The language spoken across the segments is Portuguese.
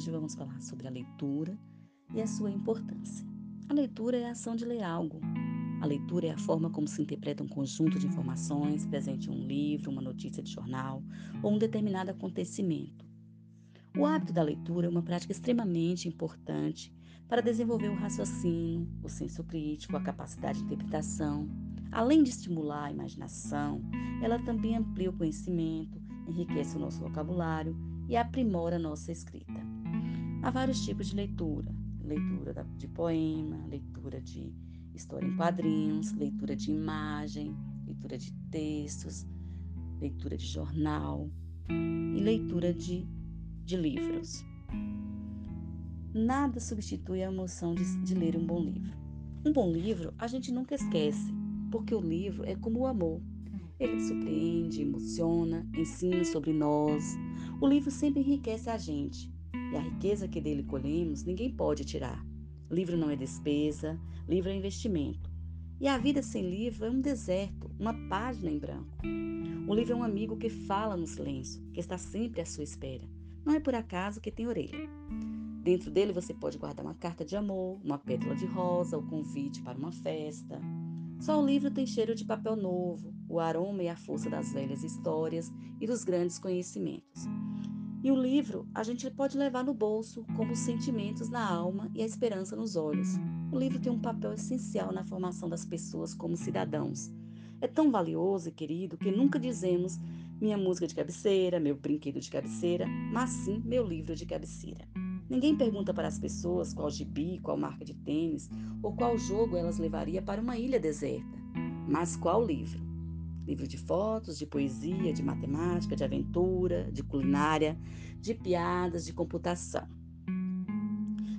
hoje vamos falar sobre a leitura e a sua importância. A leitura é a ação de ler algo. A leitura é a forma como se interpreta um conjunto de informações presente em um livro, uma notícia de jornal ou um determinado acontecimento. O hábito da leitura é uma prática extremamente importante para desenvolver o raciocínio, o senso crítico, a capacidade de interpretação. Além de estimular a imaginação, ela também amplia o conhecimento, enriquece o nosso vocabulário e aprimora a nossa escrita. Há vários tipos de leitura: leitura de poema, leitura de história em quadrinhos, leitura de imagem, leitura de textos, leitura de jornal e leitura de, de livros. Nada substitui a emoção de, de ler um bom livro. Um bom livro a gente nunca esquece, porque o livro é como o amor. Ele surpreende, emociona, ensina sobre nós. O livro sempre enriquece a gente. Riqueza que dele colhemos, ninguém pode tirar. Livro não é despesa, livro é investimento. E a vida sem livro é um deserto, uma página em branco. O livro é um amigo que fala no silêncio, que está sempre à sua espera. Não é por acaso que tem orelha. Dentro dele você pode guardar uma carta de amor, uma pétala de rosa, o convite para uma festa. Só o livro tem cheiro de papel novo, o aroma e a força das velhas histórias e dos grandes conhecimentos. E o livro a gente pode levar no bolso, como os sentimentos na alma e a esperança nos olhos. O livro tem um papel essencial na formação das pessoas como cidadãos. É tão valioso e querido que nunca dizemos minha música de cabeceira, meu brinquedo de cabeceira, mas sim meu livro de cabeceira. Ninguém pergunta para as pessoas qual gibi, qual marca de tênis ou qual jogo elas levaria para uma ilha deserta, mas qual livro. Livro de fotos, de poesia, de matemática, de aventura, de culinária, de piadas, de computação.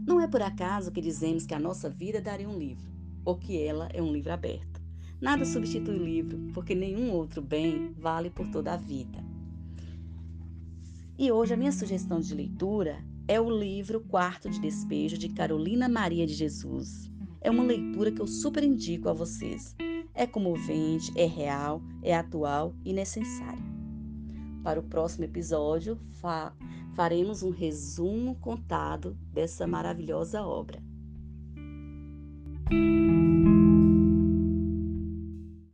Não é por acaso que dizemos que a nossa vida daria um livro, ou que ela é um livro aberto. Nada substitui o livro, porque nenhum outro bem vale por toda a vida. E hoje a minha sugestão de leitura é o livro Quarto de Despejo de Carolina Maria de Jesus. É uma leitura que eu super indico a vocês. É comovente, é real, é atual e necessária. Para o próximo episódio, fa faremos um resumo contado dessa maravilhosa obra.